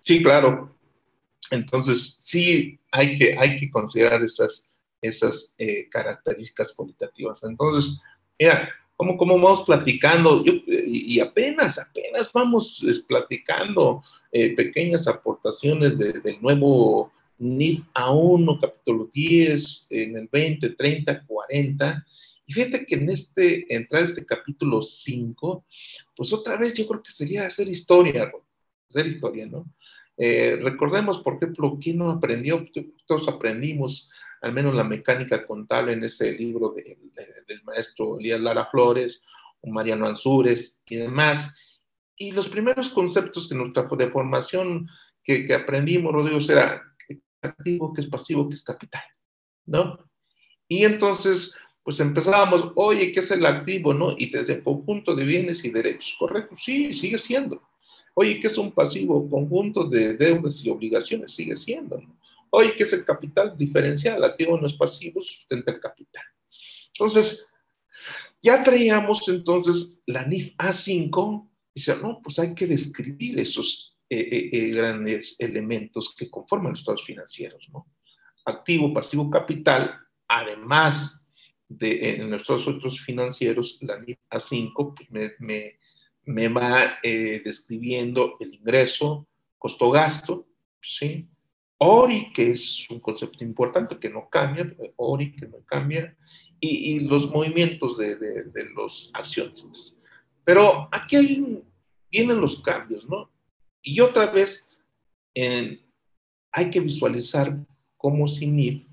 Sí, claro. Entonces, sí hay que, hay que considerar esas, esas eh, características cualitativas. Entonces, mira, como, como vamos platicando, y, apenas, apenas vamos platicando eh, pequeñas aportaciones del nuevo NIF A1, capítulo 10, en el 20, 30, 40. Fíjate que en este, entrar este capítulo 5, pues otra vez yo creo que sería hacer historia, hacer historia, ¿no? Eh, recordemos, por ejemplo, ¿quién no aprendió? Todos aprendimos, al menos la mecánica contable en ese libro del maestro Elías Lara Flores, o Mariano Ansúrez y demás. Y los primeros conceptos que nuestra de formación que, que aprendimos, Rodrigo, era qué es activo, qué es pasivo, qué es capital, ¿no? Y entonces, pues empezábamos, oye, ¿qué es el activo, no? Y desde conjunto de bienes y derechos, ¿correcto? Sí, sigue siendo. Oye, ¿qué es un pasivo? Conjunto de deudas y obligaciones, sigue siendo. ¿no? Oye, ¿qué es el capital diferencial? Activo no es pasivo, sustenta el capital. Entonces, ya traíamos entonces la NIF A5, y dice, no, pues hay que describir esos eh, eh, eh, grandes elementos que conforman los estados financieros, ¿no? Activo, pasivo, capital, además de en nuestros otros financieros, la NIF A5 pues me, me me va eh, describiendo el ingreso, costo-gasto, ¿sí? ORI, que es un concepto importante que no cambia, ORI que no cambia, y, los movimientos de, de, los accionistas. Pero aquí hay, vienen los cambios, ¿no? Y otra vez hay que visualizar cómo SINIF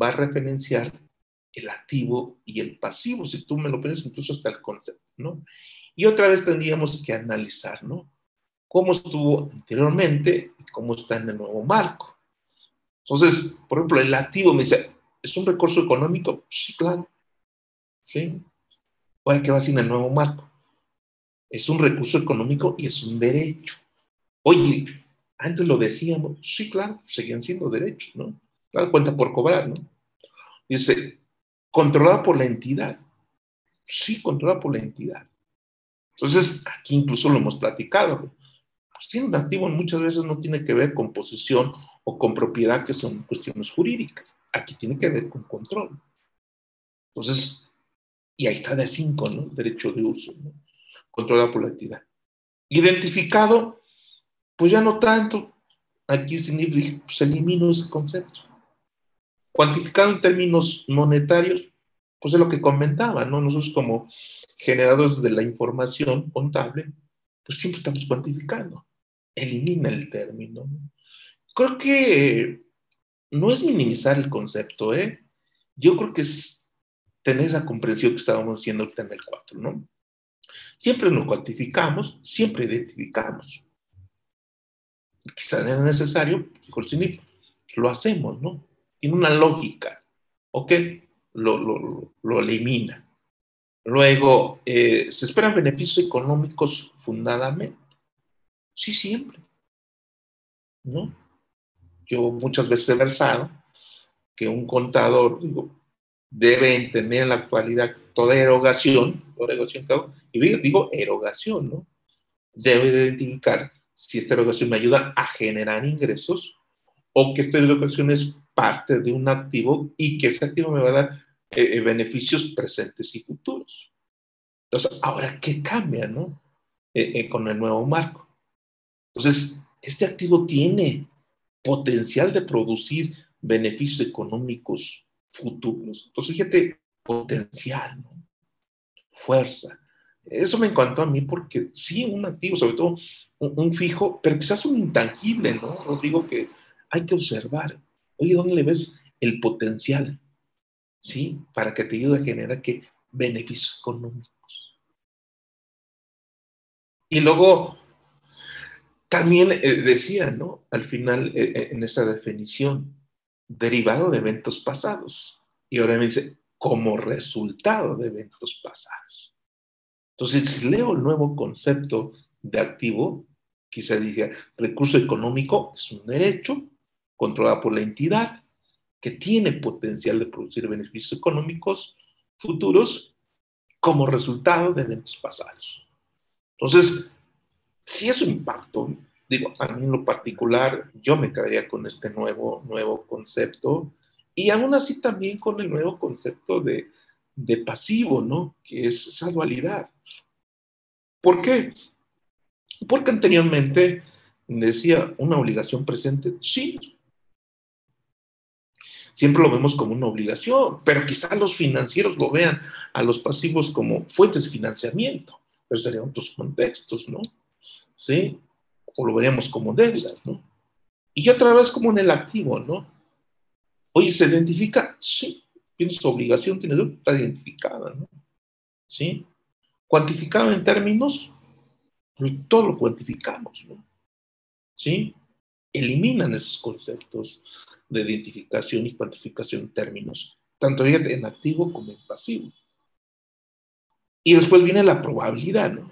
va a referenciar el activo y el pasivo, si tú me lo pones incluso hasta el concepto, ¿no? Y otra vez tendríamos que analizar, ¿no? Cómo estuvo anteriormente y cómo está en el nuevo marco. Entonces, por ejemplo, el activo me dice, ¿es un recurso económico? Sí, claro. ¿Sí? Oye, ¿qué va sin el nuevo marco? Es un recurso económico y es un derecho. Oye, antes lo decíamos, sí, claro, seguían siendo derechos, ¿no? Claro, cuenta por cobrar, ¿no? Dice, controlada por la entidad. Sí, controlada por la entidad. Entonces, aquí incluso lo hemos platicado. Pues un activo muchas veces no tiene que ver con posesión o con propiedad, que son cuestiones jurídicas. Aquí tiene que ver con control. Entonces, y ahí está de cinco, ¿no? Derecho de uso, ¿no? Controlado por la entidad. Identificado, pues ya no tanto. Aquí se, se eliminó ese concepto. Cuantificado en términos monetarios, pues es lo que comentaba, ¿no? Nosotros como generadores de la información contable, pues siempre estamos cuantificando. Elimina el término. Creo que no es minimizar el concepto, ¿eh? Yo creo que es tener esa comprensión que estábamos haciendo ahorita en el 4, ¿no? Siempre nos cuantificamos, siempre identificamos. Quizás era necesario, lo hacemos, ¿no? Tiene una lógica, ¿ok? Lo, lo, lo elimina. Luego, eh, ¿se esperan beneficios económicos fundadamente? Sí, siempre. ¿No? Yo muchas veces he versado que un contador debe entender en la actualidad toda erogación, erogación y digo erogación, ¿no? Debe identificar si esta erogación me ayuda a generar ingresos o que esta erogación es parte de un activo y que ese activo me va a dar eh, eh, beneficios presentes y futuros. Entonces, ahora, ¿qué cambia, no? Eh, con el nuevo marco. Entonces, este activo tiene potencial de producir beneficios económicos futuros. Entonces, fíjate, potencial, ¿no? fuerza. Eso me encantó a mí porque sí, un activo, sobre todo un, un, fijo, pero quizás un intangible, ¿no? Rodrigo, que hay que observar. Oye, ¿dónde le ves el potencial? ¿sí? Para que te ayude a generar que beneficios económicos. Y luego, también eh, decía, ¿no? Al final, eh, eh, en esa definición, derivado de eventos pasados. Y ahora me dice, como resultado de eventos pasados. Entonces, si leo el nuevo concepto de activo, quizá diga, recurso económico es un derecho controlado por la entidad que tiene potencial de producir beneficios económicos futuros como resultado de eventos pasados. Entonces, si es un impacto, digo, a mí en lo particular, yo me quedaría con este nuevo, nuevo concepto y aún así también con el nuevo concepto de, de pasivo, ¿no? Que es esa dualidad. ¿Por qué? Porque anteriormente decía una obligación presente, sí. Siempre lo vemos como una obligación, pero quizás los financieros lo vean a los pasivos como fuentes de financiamiento, pero serían otros contextos, ¿no? ¿Sí? O lo veríamos como deudas, ¿no? Y otra vez como en el activo, ¿no? Oye, ¿se identifica? Sí, tiene su obligación, tiene su, está identificada, ¿no? ¿Sí? Cuantificado en términos, pues todo lo cuantificamos, ¿no? ¿Sí? Eliminan esos conceptos de identificación y cuantificación en términos, tanto en activo como en pasivo. Y después viene la probabilidad, ¿no?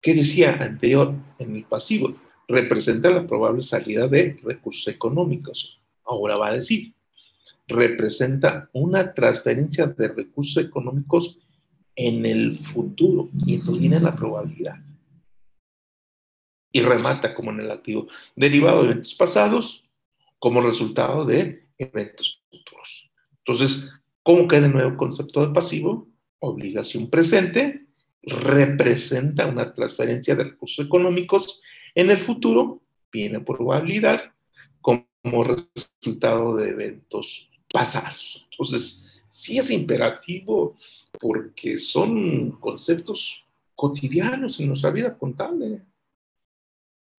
¿Qué decía anterior en el pasivo? Representa la probable salida de recursos económicos. Ahora va a decir, representa una transferencia de recursos económicos en el futuro. Y entonces viene la probabilidad. Y remata como en el activo, derivado de eventos pasados como resultado de eventos futuros. Entonces, ¿cómo queda el nuevo concepto de pasivo? Obligación presente representa una transferencia de recursos económicos en el futuro, viene probabilidad como resultado de eventos pasados. Entonces, sí es imperativo porque son conceptos cotidianos en nuestra vida contable.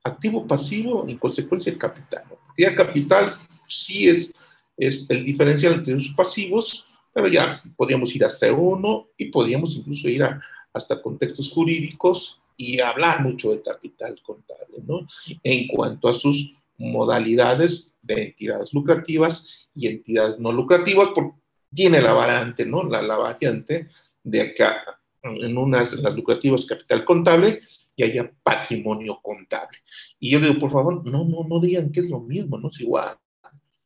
Activo, pasivo, en consecuencia el capital. Ya capital sí es, es el diferencial entre los pasivos, pero ya podríamos ir a C1 y podríamos incluso ir a, hasta contextos jurídicos y hablar mucho de capital contable, ¿no? En cuanto a sus modalidades de entidades lucrativas y entidades no lucrativas, porque tiene la variante, ¿no? La, la variante de acá, en unas, las lucrativas capital contable y haya patrimonio contable. Y yo digo, por favor, no, no, no digan que es lo mismo, no es igual.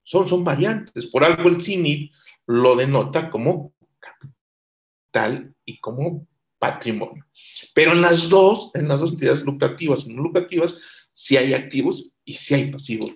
Son, son variantes. Por algo el CINIP lo denota como capital y como patrimonio. Pero en las dos, en las dos entidades lucrativas y no lucrativas, sí hay activos y sí hay pasivos.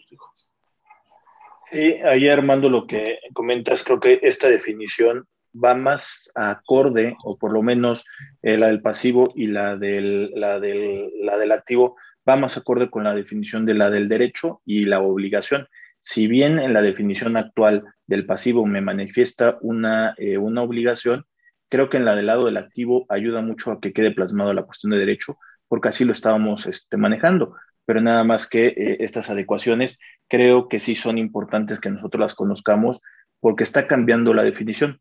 Sí, ahí Armando lo que comentas, creo que esta definición va más acorde, o por lo menos eh, la del pasivo y la del, la, del, la del activo, va más acorde con la definición de la del derecho y la obligación. Si bien en la definición actual del pasivo me manifiesta una, eh, una obligación, creo que en la del lado del activo ayuda mucho a que quede plasmado la cuestión de derecho, porque así lo estábamos este, manejando. Pero nada más que eh, estas adecuaciones creo que sí son importantes que nosotros las conozcamos porque está cambiando la definición.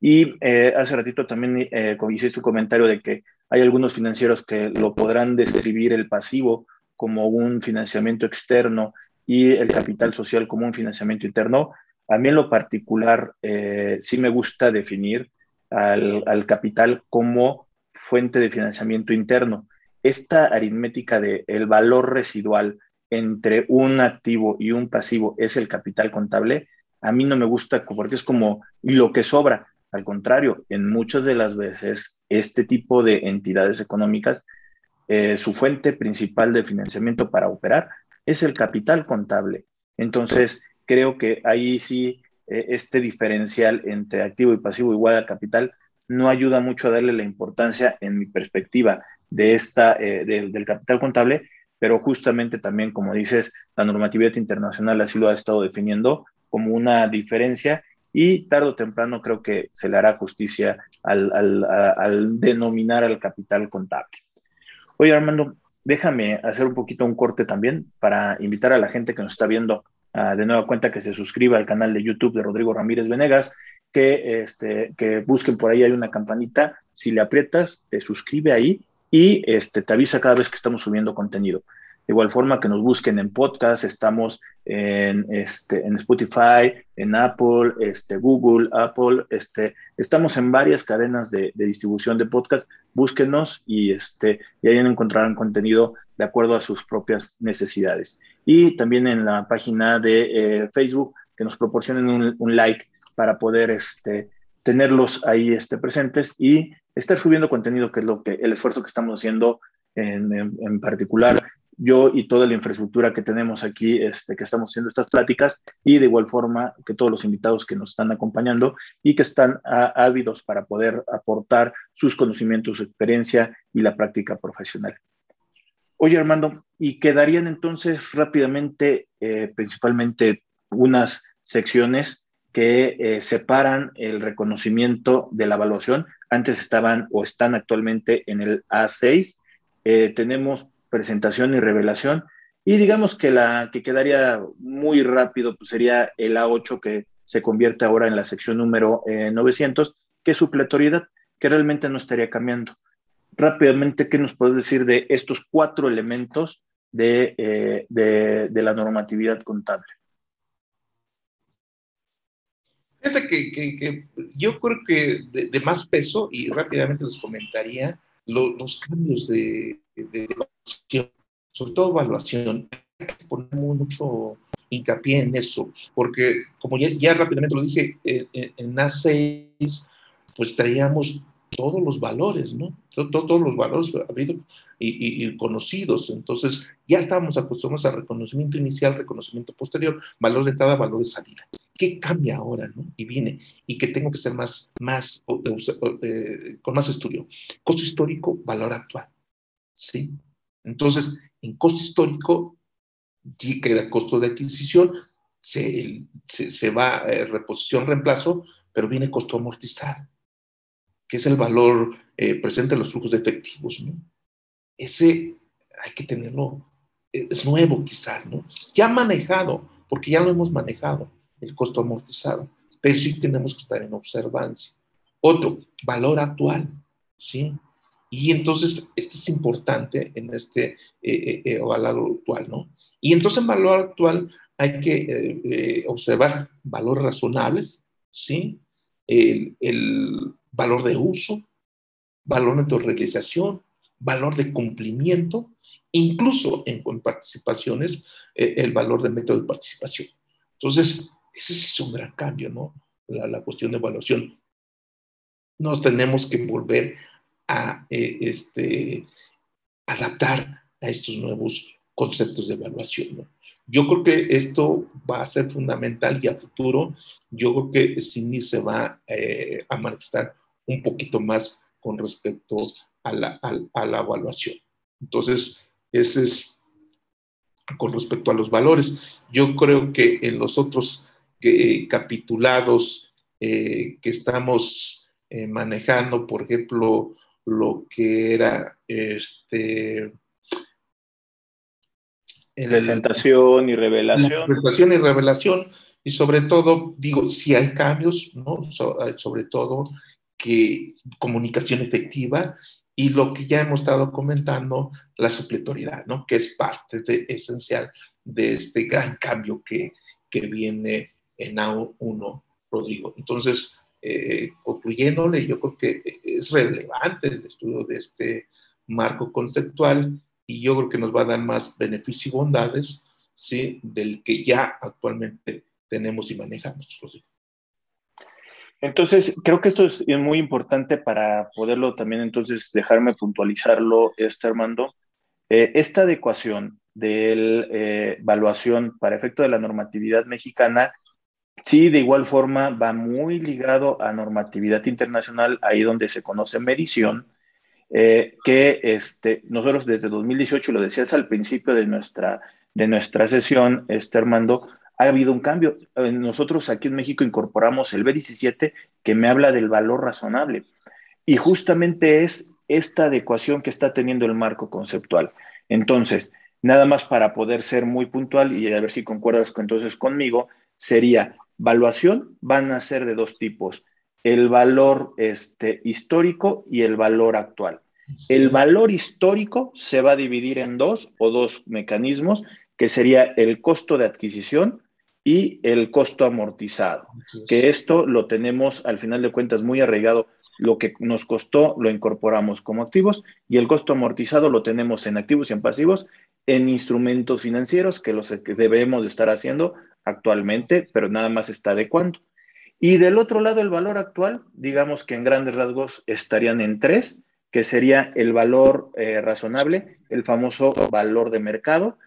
Y eh, hace ratito también eh, hiciste un comentario de que hay algunos financieros que lo podrán describir el pasivo como un financiamiento externo y el capital social como un financiamiento interno. A mí en lo particular eh, sí me gusta definir al, capital como fuente de financiamiento interno. Esta aritmética de el valor residual entre un activo y un pasivo es el capital contable, a mí no me gusta porque es como lo que sobra. Al contrario, en muchas de las veces este tipo de entidades económicas, eh, su fuente principal de financiamiento para operar es el capital contable. Entonces, creo que ahí sí eh, este diferencial entre activo y pasivo igual al capital no ayuda mucho a darle la importancia, en mi perspectiva, de esta, eh, del capital contable, pero justamente también, como dices, la normatividad internacional así lo ha estado definiendo como una diferencia y tarde o temprano creo que se le hará justicia al, al denominar al capital contable. Oye, Armando, déjame hacer un poquito un corte también para invitar a la gente que nos está viendo de nueva cuenta que se suscriba al canal de YouTube de Rodrigo Ramírez Venegas que, este, que busquen por ahí, hay una campanita, si le aprietas, te suscribe ahí y este, te avisa cada vez que estamos subiendo contenido. De igual forma que nos busquen en podcast, estamos en, este, en Spotify, en Apple, este, Google, Apple, este, estamos en varias cadenas de, distribución de podcast. Búsquenos y, este, y ahí encontrarán contenido de acuerdo a sus propias necesidades. Y también en la página de eh, Facebook, que nos proporcionen un, like para poder este, tenerlos ahí este, presentes y estar subiendo contenido, que es lo que el esfuerzo que estamos haciendo en, en particular yo y toda la infraestructura que tenemos aquí, este, que estamos haciendo estas pláticas, y de igual forma que todos los invitados que nos están acompañando y que están ávidos para poder aportar sus conocimientos, su experiencia y la práctica profesional. Oye, Armando, y quedarían entonces rápidamente, eh, principalmente, unas secciones que eh, separan el reconocimiento de la evaluación. Antes estaban o están actualmente en el A6. Eh, tenemos presentación y revelación. Y digamos que la que quedaría muy rápido pues sería el A8 que se convierte ahora en la sección número 900, eh, que es supletoriedad, que realmente no estaría cambiando. Rápidamente, ¿qué nos puedes decir de estos cuatro elementos de, eh, de, la normatividad contable? Fíjate que, que, yo creo que de, más peso, y rápidamente les comentaría, los cambios de, sobre todo evaluación, hay que poner mucho hincapié en eso, porque como ya, rápidamente lo dije, eh, en A6 pues traíamos todos los valores, ¿no? Todos, los valores habidos y, y, conocidos. Entonces, ya estábamos acostumbrados a reconocimiento inicial, reconocimiento posterior, valor de entrada, valor de salida. ¿Qué cambia ahora, no? Y viene, y que tengo que ser más, más, eh, con más estudio. Costo histórico, valor actual. ¿Sí? Entonces, en costo histórico, queda costo de adquisición, se, se, va eh, reposición, reemplazo, pero viene costo amortizado, que es el valor eh, presente en los flujos de efectivos. ¿no? Ese hay que tenerlo, eh, es nuevo quizás, ¿no? Ya manejado, porque ya lo hemos manejado, el costo amortizado, pero sí tenemos que estar en observancia. Otro, valor actual, ¿sí? Y entonces, esto es importante en este eh, eh, eh, valor actual, ¿no? Y entonces en valor actual hay que observar valores razonables, ¿sí? El, valor de uso, valor de realización, valor de cumplimiento, incluso en, con participaciones, el valor del método de participación. Entonces, ese sí es un gran cambio, ¿no? La, cuestión de evaluación. Nos tenemos que volver a eh, este, adaptar a estos nuevos conceptos de evaluación. Yo creo que esto va a ser fundamental y a futuro yo creo que CINI se va eh, a manifestar un poquito más con respecto a la, a, la, evaluación. Entonces, ese es con respecto a los valores. Yo creo que en los otros eh, capitulados que estamos manejando, por ejemplo, lo que era este presentación y revelación. Presentación y revelación, y sobre todo, digo, si hay cambios, ¿no? sobre todo que comunicación efectiva y lo que ya hemos estado comentando, la supletoriedad, ¿no? Que es parte de, esencial de este gran cambio que, que viene en A1, Rodrigo. Entonces, eh, concluyéndole, yo creo que es relevante el estudio de este marco conceptual y yo creo que nos va a dar más beneficios y bondades ¿sí? del que ya actualmente tenemos y manejamos. Entonces, creo que esto es muy importante para poderlo también entonces dejarme puntualizarlo, este Armando. Eh, esta adecuación de eh, evaluación para efecto de la normatividad mexicana Sí, de igual forma va muy ligado a normatividad internacional, ahí donde se conoce medición, eh, que este, nosotros desde 2018, lo decías al principio de nuestra, de nuestra sesión, este, Armando, ha habido un cambio. Eh, nosotros aquí en México incorporamos el B17 que me habla del valor razonable. Y justamente es esta adecuación que está teniendo el marco conceptual. Entonces, nada más para poder ser muy puntual y a ver si concuerdas entonces conmigo, sería valuación van a ser de dos tipos, el valor este, histórico y el valor actual. El valor histórico se va a dividir en dos o dos mecanismos, que sería el costo de adquisición y el costo amortizado, que esto lo tenemos al final de cuentas muy arraigado. Lo que nos costó lo incorporamos como activos y el costo amortizado lo tenemos en activos y en pasivos, en instrumentos financieros, que los que debemos estar haciendo actualmente, pero nada más está adecuando. Y del otro lado, el valor actual, digamos que en grandes rasgos estarían en tres, que sería el valor eh, razonable, el famoso valor de mercado,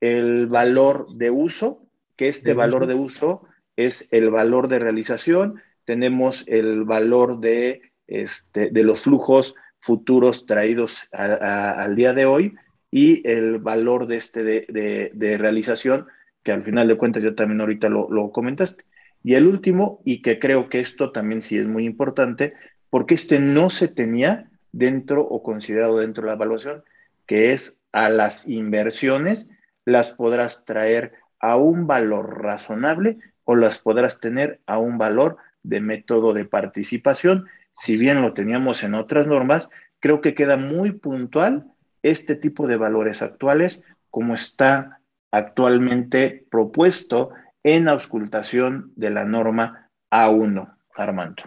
el valor de uso, que este valor de uso es el valor de realización, tenemos el valor de, este, de los flujos futuros traídos al día de hoy y el valor de, este de, realización, que al final de cuentas yo también ahorita lo, lo comentaste. Y el último, y que creo que esto también sí es muy importante, porque este no se tenía dentro o considerado dentro de la evaluación, que es a las inversiones las podrás traer a un valor razonable o las podrás tener a un valor de método de participación. Si bien lo teníamos en otras normas, creo que queda muy puntual este tipo de valores actuales como está actualmente propuesto en auscultación de la norma A1, Armando.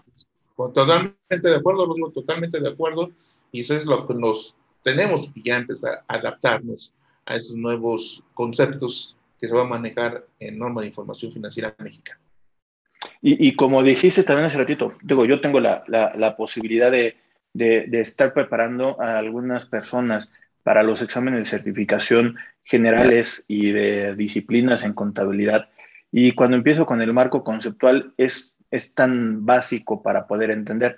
Totalmente de acuerdo, totalmente de acuerdo. Y eso es lo que nos tenemos que ya empezar a adaptarnos a esos nuevos conceptos que se va a manejar en norma de información financiera mexicana. Y, y como dijiste también hace ratito, digo, yo tengo la, la, la posibilidad de, de, de, estar preparando a algunas personas para los exámenes de certificación generales y de disciplinas en contabilidad. Y cuando empiezo con el marco conceptual es, es tan básico para poder entender.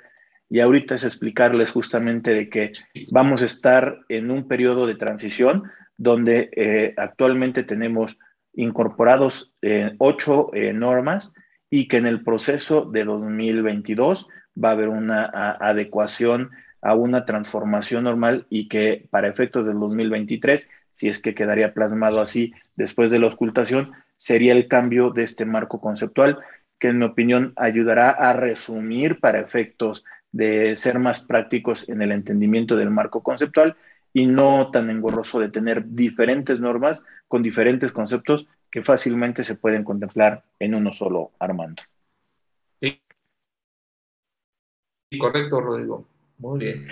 Y ahorita es explicarles justamente de que vamos a estar en un periodo de transición donde eh, actualmente tenemos incorporados eh, ocho eh, normas y que en el proceso de 2022 va a haber una adecuación a una transformación normal y que para efectos del 2023, si es que quedaría plasmado así después de la ocultación, sería el cambio de este marco conceptual que en mi opinión ayudará a resumir para efectos de ser más prácticos en el entendimiento del marco conceptual y no tan engorroso de tener diferentes normas con diferentes conceptos que fácilmente se pueden contemplar en uno solo, Armando. Sí. Correcto, Rodrigo. Muy bien.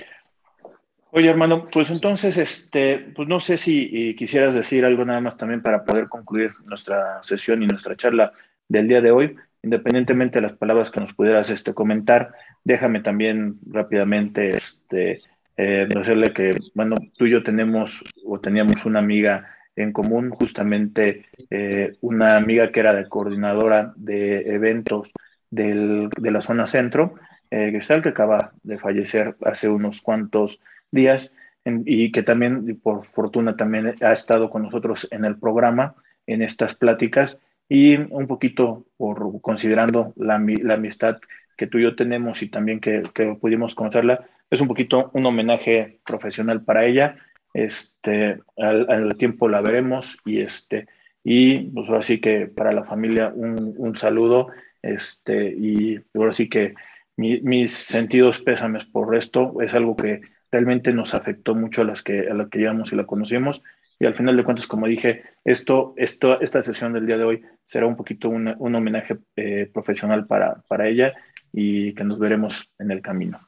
Oye, hermano, pues entonces, este, pues no sé si eh, quisieras decir algo nada más también para poder concluir nuestra sesión y nuestra charla del día de hoy, independientemente de las palabras que nos pudieras este, comentar, déjame también rápidamente este, eh, decirle que, bueno, tú y yo tenemos o teníamos una amiga en común, justamente eh, una amiga que era de coordinadora de eventos del, de la zona centro, eh, que acaba de fallecer hace unos cuantos días y que también, por fortuna, también ha estado con nosotros en el programa, en estas pláticas y un poquito por considerando la, la amistad que tú y yo tenemos y también que, que pudimos conocerla, es un poquito un homenaje profesional para ella. Este, al, tiempo la veremos y este, y pues ahora sí que para la familia un, un saludo, este, y ahora sí que mis sentidos pésames por esto, es algo que realmente nos afectó mucho a las que, a las que llegamos y la conocimos. Y al final de cuentas, como dije, esto, esto, esta sesión del día de hoy será un poquito un, un homenaje eh, profesional para, para ella y que nos veremos en el camino.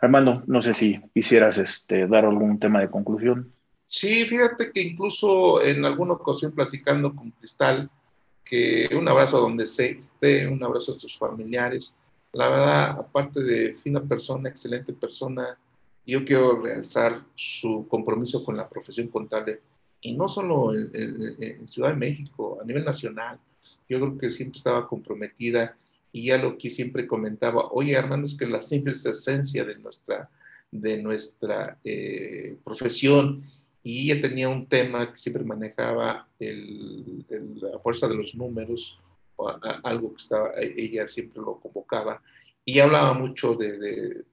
Armando, no sé si quisieras este, dar algún tema de conclusión. Sí, fíjate que incluso en alguna ocasión platicando con Cristal, que un abrazo donde se esté, un abrazo a sus familiares, la verdad, aparte de fina persona, excelente persona, yo quiero realzar su compromiso con la profesión contable, y no solo en, Ciudad de México, a nivel nacional. Yo creo que siempre estaba comprometida y ya lo que siempre comentaba, oye Armando, es que la simple esencia de nuestra, de nuestra eh, profesión y ella tenía un tema que siempre manejaba la fuerza de los números, algo que estaba, e, ella siempre lo convocaba, y hablaba mucho de,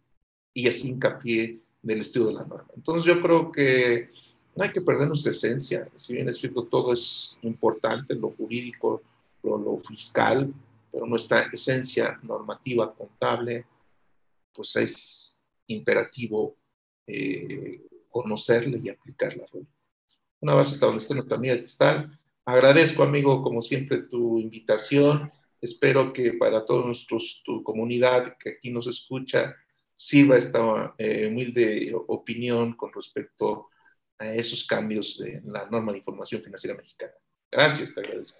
y así hincapié del estudio de la norma. Entonces yo creo que no hay que perder nuestra esencia, si bien es cierto, todo es importante, lo jurídico, lo, fiscal, pero nuestra esencia normativa contable, pues es imperativo eh, conocerla y aplicarla. Una vez establecida nuestra amiga cristal, agradezco, amigo, como siempre, tu invitación. Espero que para nuestros, tu comunidad que aquí nos escucha, sirva esta eh, humilde opinión con respecto a esos cambios de la norma de información financiera mexicana. Gracias, te agradezco.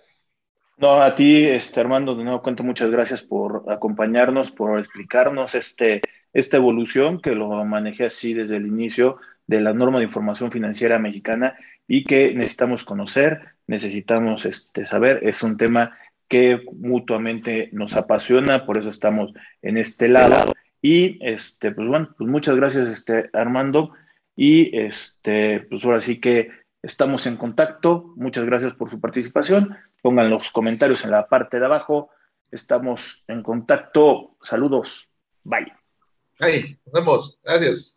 No, a ti, este, Armando, de nuevo cuento, muchas gracias por acompañarnos, por explicarnos este, esta evolución que lo manejé así desde el inicio de la norma de información financiera mexicana y que necesitamos conocer, necesitamos este, saber. Es un tema que mutuamente nos apasiona, por eso estamos en este lado. Y este, pues bueno, pues muchas gracias, este, Armando. Y este, pues ahora sí que estamos en contacto. Muchas gracias por su participación. Pongan los comentarios en la parte de abajo. Estamos en contacto. Saludos. Bye. Ahí, nos vemos. Gracias.